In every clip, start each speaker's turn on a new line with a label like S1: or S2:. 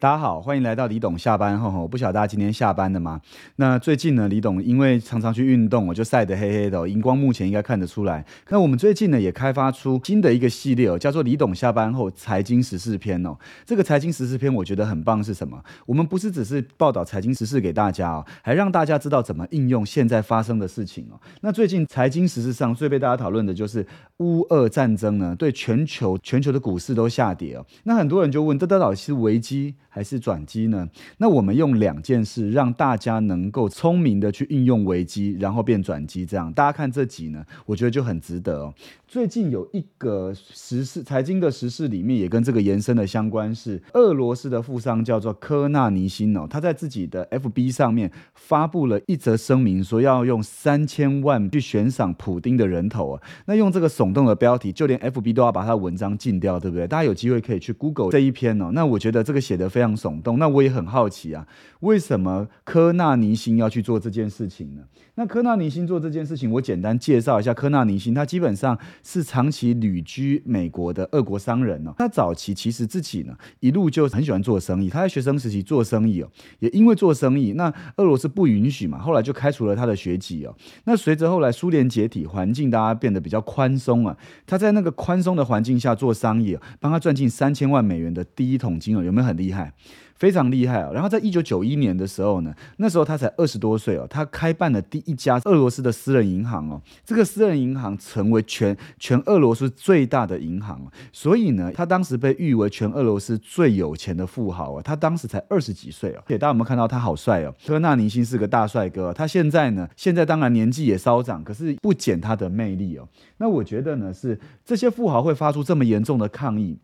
S1: 大家好，欢迎来到李董下班后。我不晓得大家今天下班了吗？那最近呢，李董因为常常去运动，我就晒得黑黑的，荧光目前应该看得出来。那我们最近呢，也开发出新的一个系列哦，叫做李董下班后财经时事篇哦。这个财经时事篇我觉得很棒，是什么？我们不是只是报道财经时事给大家哦，还让大家知道怎么应用现在发生的事情哦。那最近财经时事上最被大家讨论的就是乌俄战争呢，对全球全球的股市都下跌哦。那很多人就问，这到底是危机？还是转机呢？那我们用两件事让大家能够聪明的去应用危机，然后变转机，这样大家看这集呢，我觉得就很值得哦。最近有一个时事财经的时事里面也跟这个延伸的相关，是俄罗斯的富商叫做科纳尼辛哦，他在自己的 FB 上面发布了一则声明，说要用三千万去悬赏普丁的人头啊。那用这个耸动的标题，就连 FB 都要把他的文章禁掉，对不对？大家有机会可以去 Google 这一篇哦。那我觉得这个写的非常耸动，那我也很好奇啊，为什么科纳尼辛要去做这件事情呢？那科纳尼辛做这件事情，我简单介绍一下科纳尼辛，他基本上。是长期旅居美国的俄国商人哦，他早期其实自己呢一路就很喜欢做生意。他在学生时期做生意哦，也因为做生意，那俄罗斯不允许嘛，后来就开除了他的学籍哦。那随着后来苏联解体，环境大家变得比较宽松啊，他在那个宽松的环境下做生意，帮他赚进三千万美元的第一桶金哦，有没有很厉害？非常厉害啊！然后在一九九一年的时候呢，那时候他才二十多岁哦，他开办了第一家俄罗斯的私人银行哦。这个私人银行成为全全俄罗斯最大的银行，所以呢，他当时被誉为全俄罗斯最有钱的富豪啊。他当时才二十几岁哦，大家有没有看到他好帅哦？科纳尼辛是个大帅哥。他现在呢，现在当然年纪也稍长，可是不减他的魅力哦。那我觉得呢，是这些富豪会发出这么严重的抗议。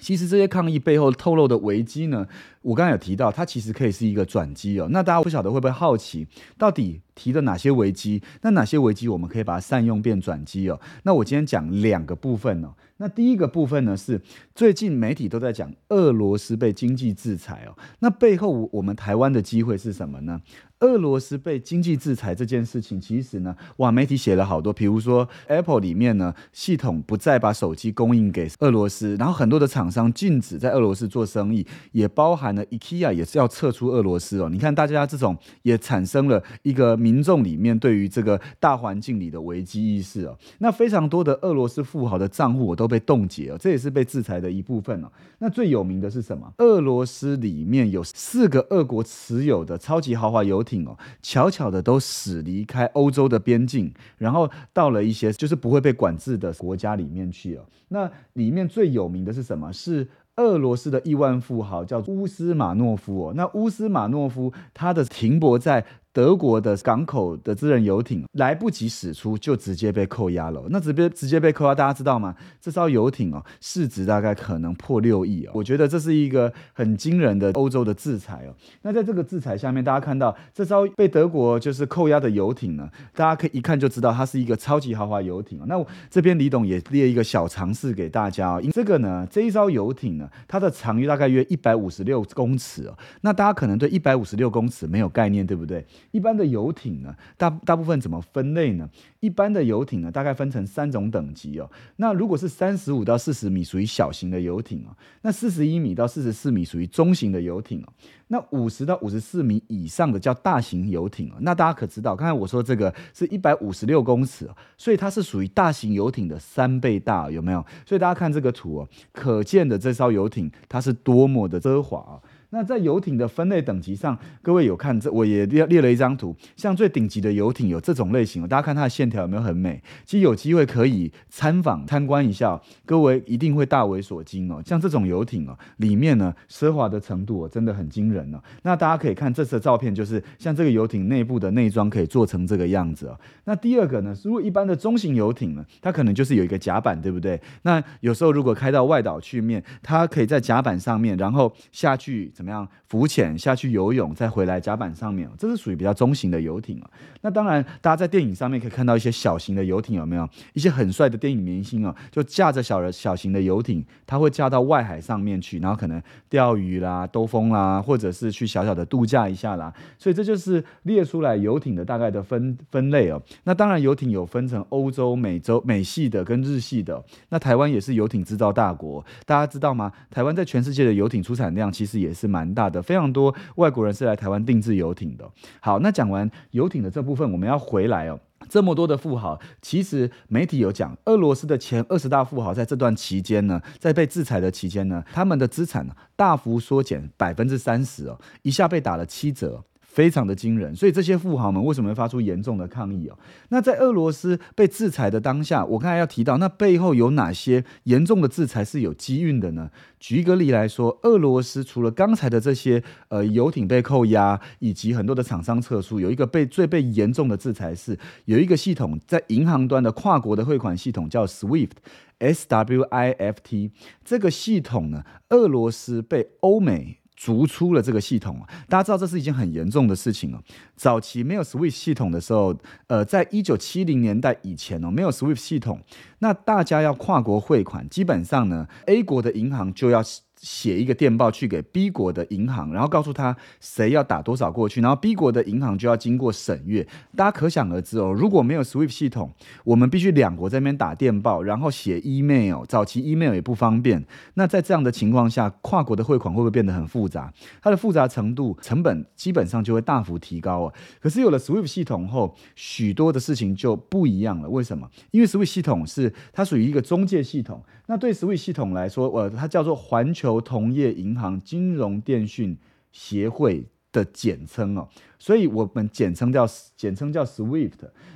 S1: 其实这些抗议背后透露的危机呢，我刚才有提到，它其实可以是一个转机哦。那大家不晓得会不会好奇，到底提的哪些危机？那哪些危机我们可以把它善用变转机哦？那我今天讲两个部分哦。那第一个部分呢，是最近媒体都在讲俄罗斯被经济制裁哦。那背后我们台湾的机会是什么呢？俄罗斯被经济制裁这件事情，其实呢，哇，媒体写了好多，比如说 Apple 里面呢，系统不再把手机供应给俄罗斯，然后很多的厂商禁止在俄罗斯做生意，也包含了 IKEA 也是要撤出俄罗斯哦。你看，大家这种也产生了一个民众里面对于这个大环境里的危机意识哦。那非常多的俄罗斯富豪的账户我都被冻结哦，这也是被制裁的一部分哦。那最有名的是什么？俄罗斯里面有四个俄国持有的超级豪华游艇。哦，悄悄的都驶离开欧洲的边境，然后到了一些就是不会被管制的国家里面去哦。那里面最有名的是什么？是俄罗斯的亿万富豪叫乌斯马诺夫哦。那乌斯马诺夫他的停泊在。德国的港口的私人游艇来不及驶出，就直接被扣押了。那直接直接被扣押，大家知道吗？这艘游艇哦，市值大概可能破六亿哦。我觉得这是一个很惊人的欧洲的制裁哦。那在这个制裁下面，大家看到这艘被德国就是扣押的游艇呢，大家可以一看就知道它是一个超级豪华游艇那我这边李董也列一个小常识给大家哦。因这个呢，这一艘游艇呢，它的长约大概约一百五十六公尺哦。那大家可能对一百五十六公尺没有概念，对不对？一般的游艇呢，大大部分怎么分类呢？一般的游艇呢，大概分成三种等级哦。那如果是三十五到四十米，属于小型的游艇哦。那四十一米到四十四米属于中型的游艇哦。那五十到五十四米以上的叫大型游艇哦。那大家可知道，刚才我说这个是一百五十六公尺，所以它是属于大型游艇的三倍大，有没有？所以大家看这个图哦，可见的这艘游艇它是多么的奢华啊！那在游艇的分类等级上，各位有看这，我也列列了一张图，像最顶级的游艇有这种类型，大家看它的线条有没有很美？其实有机会可以参访参观一下，各位一定会大为所惊哦。像这种游艇哦，里面呢奢华的程度哦真的很惊人哦。那大家可以看这次的照片，就是像这个游艇内部的内装可以做成这个样子哦。那第二个呢，如果一般的中型游艇呢，它可能就是有一个甲板，对不对？那有时候如果开到外岛去面，它可以在甲板上面，然后下去。怎么样浮潜下去游泳，再回来甲板上面，这是属于比较中型的游艇啊。那当然，大家在电影上面可以看到一些小型的游艇，有没有一些很帅的电影明星哦，就驾着小人小型的游艇，他会驾到外海上面去，然后可能钓鱼啦、兜风啦，或者是去小小的度假一下啦。所以这就是列出来游艇的大概的分分类哦。那当然，游艇有分成欧洲、美洲、美系的跟日系的。那台湾也是游艇制造大国，大家知道吗？台湾在全世界的游艇出产量其实也是。蛮大的，非常多外国人是来台湾定制游艇的。好，那讲完游艇的这部分，我们要回来哦。这么多的富豪，其实媒体有讲，俄罗斯的前二十大富豪在这段期间呢，在被制裁的期间呢，他们的资产大幅缩减百分之三十哦，一下被打了七折。非常的惊人，所以这些富豪们为什么会发出严重的抗议哦？那在俄罗斯被制裁的当下，我刚才要提到，那背后有哪些严重的制裁是有机运的呢？举一个例来说，俄罗斯除了刚才的这些呃游艇被扣押，以及很多的厂商撤出，有一个被最被严重的制裁是有一个系统在银行端的跨国的汇款系统叫 SWIFT，S W I F T 这个系统呢，俄罗斯被欧美。逐出了这个系统大家知道这是一件很严重的事情哦。早期没有 SWIFT 系统的时候，呃，在一九七零年代以前哦，没有 SWIFT 系统，那大家要跨国汇款，基本上呢，A 国的银行就要。写一个电报去给 B 国的银行，然后告诉他谁要打多少过去，然后 B 国的银行就要经过审阅。大家可想而知哦，如果没有 SWIFT 系统，我们必须两国在那边打电报，然后写 email，早期 email 也不方便。那在这样的情况下，跨国的汇款会不会变得很复杂？它的复杂程度、成本基本上就会大幅提高哦。可是有了 SWIFT 系统后，许多的事情就不一样了。为什么？因为 SWIFT 系统是它属于一个中介系统。那对 Switch 系统来说，呃，它叫做环球。同业银行金融电讯协会的简称哦，所以我们简称叫简称叫 SWIFT。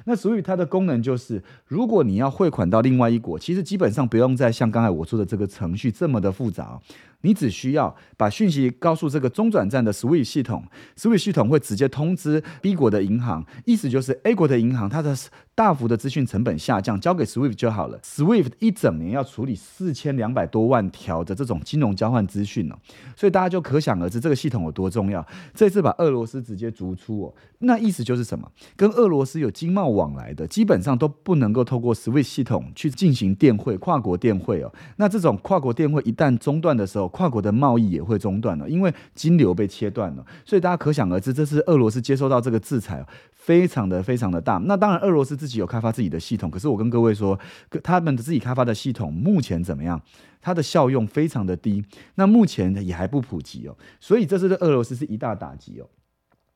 S1: 那 SWIFT 它的功能就是，如果你要汇款到另外一国，其实基本上不用再像刚才我说的这个程序这么的复杂。你只需要把讯息告诉这个中转站的 SWIFT 系统，SWIFT 系统会直接通知 B 国的银行，意思就是 A 国的银行它的大幅的资讯成本下降，交给 SWIFT 就好了。SWIFT 一整年要处理四千两百多万条的这种金融交换资讯呢，所以大家就可想而知这个系统有多重要。这次把俄罗斯直接逐出哦，那意思就是什么？跟俄罗斯有经贸往来的，基本上都不能够透过 SWIFT 系统去进行电汇、跨国电汇哦。那这种跨国电汇一旦中断的时候，跨国的贸易也会中断了，因为金流被切断了，所以大家可想而知，这是俄罗斯接收到这个制裁，非常的非常的大。那当然，俄罗斯自己有开发自己的系统，可是我跟各位说，他们的自己开发的系统目前怎么样？它的效用非常的低，那目前也还不普及哦，所以这是对俄罗斯是一大打击哦。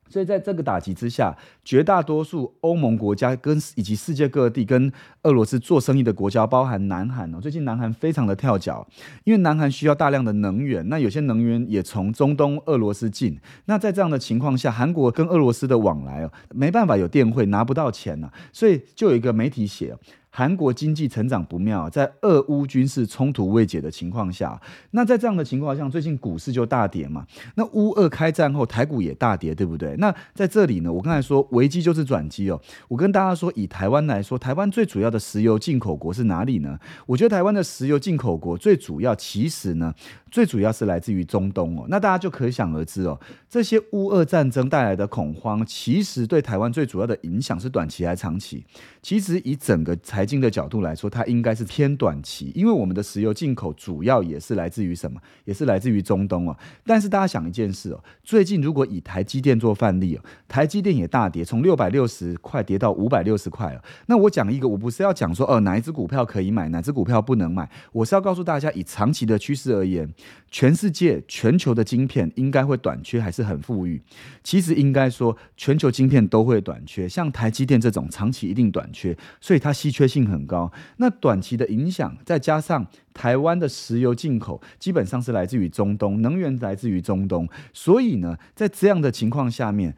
S1: 所以在这个打击之下，绝大多数欧盟国家跟以及世界各地跟俄罗斯做生意的国家，包含南韩哦，最近南韩非常的跳脚，因为南韩需要大量的能源，那有些能源也从中东俄罗斯进，那在这样的情况下，韩国跟俄罗斯的往来哦，没办法有电汇拿不到钱呢，所以就有一个媒体写。韩国经济成长不妙，在俄乌军事冲突未解的情况下，那在这样的情况下，最近股市就大跌嘛。那乌俄开战后，台股也大跌，对不对？那在这里呢，我刚才说危机就是转机哦。我跟大家说，以台湾来说，台湾最主要的石油进口国是哪里呢？我觉得台湾的石油进口国最主要，其实呢，最主要是来自于中东哦。那大家就可想而知哦，这些乌俄战争带来的恐慌，其实对台湾最主要的影响是短期还是长期？其实以整个财经的角度来说，它应该是偏短期，因为我们的石油进口主要也是来自于什么？也是来自于中东哦。但是大家想一件事哦，最近如果以台积电做范例哦，台积电也大跌，从六百六十块跌到五百六十块哦。那我讲一个，我不是要讲说哦哪一只股票可以买，哪只股票不能买，我是要告诉大家，以长期的趋势而言，全世界全球的晶片应该会短缺，还是很富裕。其实应该说，全球晶片都会短缺，像台积电这种长期一定短。缺，所以它稀缺性很高。那短期的影响，再加上台湾的石油进口基本上是来自于中东，能源来自于中东，所以呢，在这样的情况下面。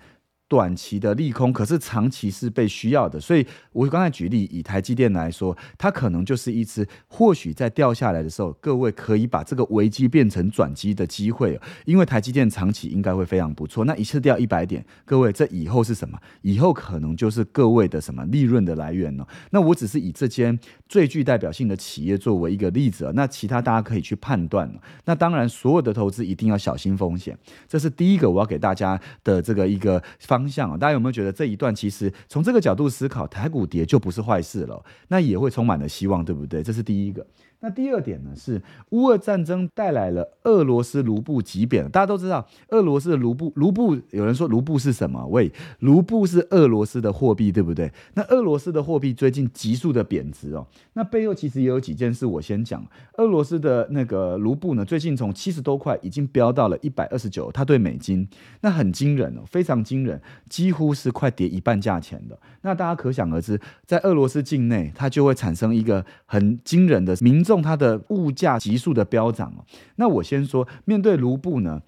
S1: 短期的利空，可是长期是被需要的。所以我刚才举例，以台积电来说，它可能就是一只或许在掉下来的时候，各位可以把这个危机变成转机的机会。因为台积电长期应该会非常不错。那一次掉一百点，各位这以后是什么？以后可能就是各位的什么利润的来源呢？那我只是以这间最具代表性的企业作为一个例子那其他大家可以去判断那当然，所有的投资一定要小心风险。这是第一个我要给大家的这个一个方。方向啊，大家有没有觉得这一段其实从这个角度思考，台股跌就不是坏事了？那也会充满了希望，对不对？这是第一个。那第二点呢，是乌俄战争带来了俄罗斯卢布急贬。大家都知道，俄罗斯的卢布，卢布有人说卢布是什么？喂，卢布是俄罗斯的货币，对不对？那俄罗斯的货币最近急速的贬值哦。那背后其实也有几件事，我先讲。俄罗斯的那个卢布呢，最近从七十多块已经飙到了一百二十九，它对美金，那很惊人哦，非常惊人，几乎是快跌一半价钱的。那大家可想而知，在俄罗斯境内，它就会产生一个很惊人的民。重它的物价急速的飙涨哦，那我先说，面对卢布呢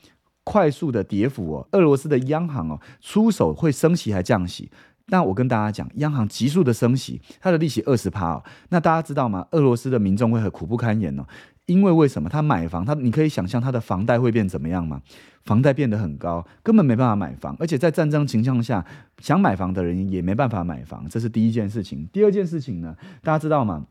S1: 快速的跌幅哦，俄罗斯的央行哦出手会升息还降息？那我跟大家讲，央行急速的升息，它的利息二十趴哦，那大家知道吗？俄罗斯的民众会很苦不堪言哦，因为为什么？他买房，他你可以想象他的房贷会变怎么样吗？房贷变得很高，根本没办法买房，而且在战争情况下，想买房的人也没办法买房，这是第一件事情。第二件事情呢，大家知道吗？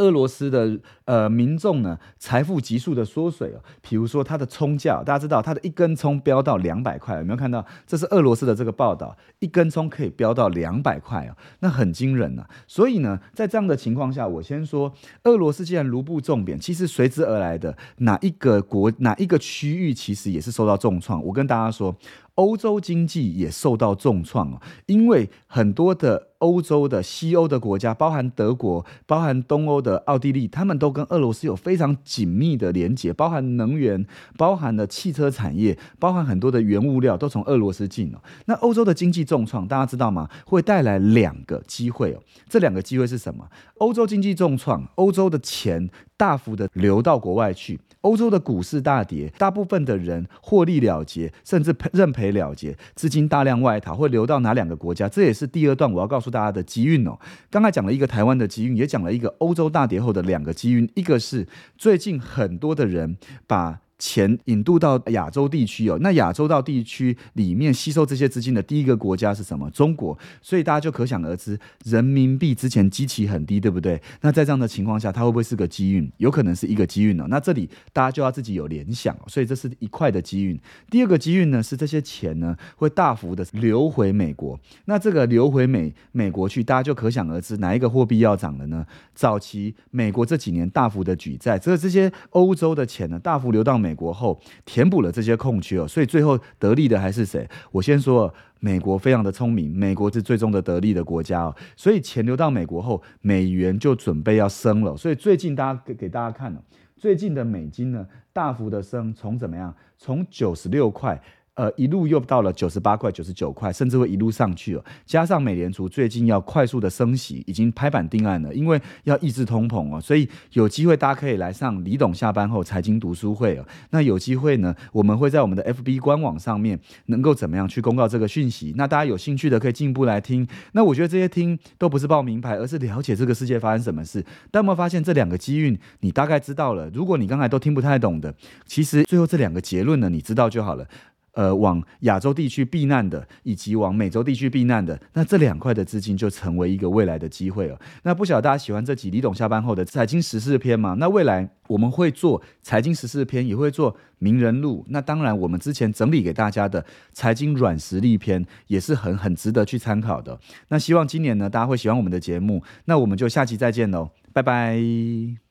S1: 俄罗斯的呃民众呢，财富急速的缩水哦。比如说它的葱价，大家知道它的一根葱飙到两百块，有没有看到？这是俄罗斯的这个报道，一根葱可以飙到两百块哦，那很惊人呐。所以呢，在这样的情况下，我先说，俄罗斯既然卢布重贬，其实随之而来的哪一个国、哪一个区域，其实也是受到重创。我跟大家说。欧洲经济也受到重创哦，因为很多的欧洲的西欧的国家，包含德国、包含东欧的奥地利，他们都跟俄罗斯有非常紧密的连接，包含能源、包含了汽车产业、包含很多的原物料都从俄罗斯进哦。那欧洲的经济重创，大家知道吗？会带来两个机会哦。这两个机会是什么？欧洲经济重创，欧洲的钱大幅的流到国外去。欧洲的股市大跌，大部分的人获利了结，甚至认赔了结，资金大量外逃，会流到哪两个国家？这也是第二段我要告诉大家的机运哦。刚才讲了一个台湾的机运，也讲了一个欧洲大跌后的两个机运，一个是最近很多的人把。钱引渡到亚洲地区哦，那亚洲到地区里面吸收这些资金的第一个国家是什么？中国，所以大家就可想而知，人民币之前基期很低，对不对？那在这样的情况下，它会不会是个机运？有可能是一个机运哦。那这里大家就要自己有联想，所以这是一块的机运。第二个机运呢，是这些钱呢会大幅的流回美国。那这个流回美美国去，大家就可想而知，哪一个货币要涨了呢？早期美国这几年大幅的举债，这这些欧洲的钱呢，大幅流到美。美国后填补了这些空缺哦，所以最后得利的还是谁？我先说，美国非常的聪明，美国是最终的得利的国家哦。所以钱流到美国后，美元就准备要升了。所以最近大家给给大家看了，最近的美金呢大幅的升，从怎么样？从九十六块。呃，一路又到了九十八块、九十九块，甚至会一路上去了。加上美联储最近要快速的升息，已经拍板定案了，因为要抑制通膨哦，所以有机会大家可以来上李董下班后财经读书会哦。那有机会呢，我们会在我们的 FB 官网上面能够怎么样去公告这个讯息？那大家有兴趣的可以进一步来听。那我觉得这些听都不是报名牌，而是了解这个世界发生什么事。但有没有发现这两个机运，你大概知道了？如果你刚才都听不太懂的，其实最后这两个结论呢，你知道就好了。呃，往亚洲地区避难的，以及往美洲地区避难的，那这两块的资金就成为一个未来的机会了。那不晓得大家喜欢这几李董下班后的财经时事篇吗？那未来我们会做财经时事篇，也会做名人录。那当然，我们之前整理给大家的财经软实力篇也是很很值得去参考的。那希望今年呢，大家会喜欢我们的节目。那我们就下期再见喽，拜拜。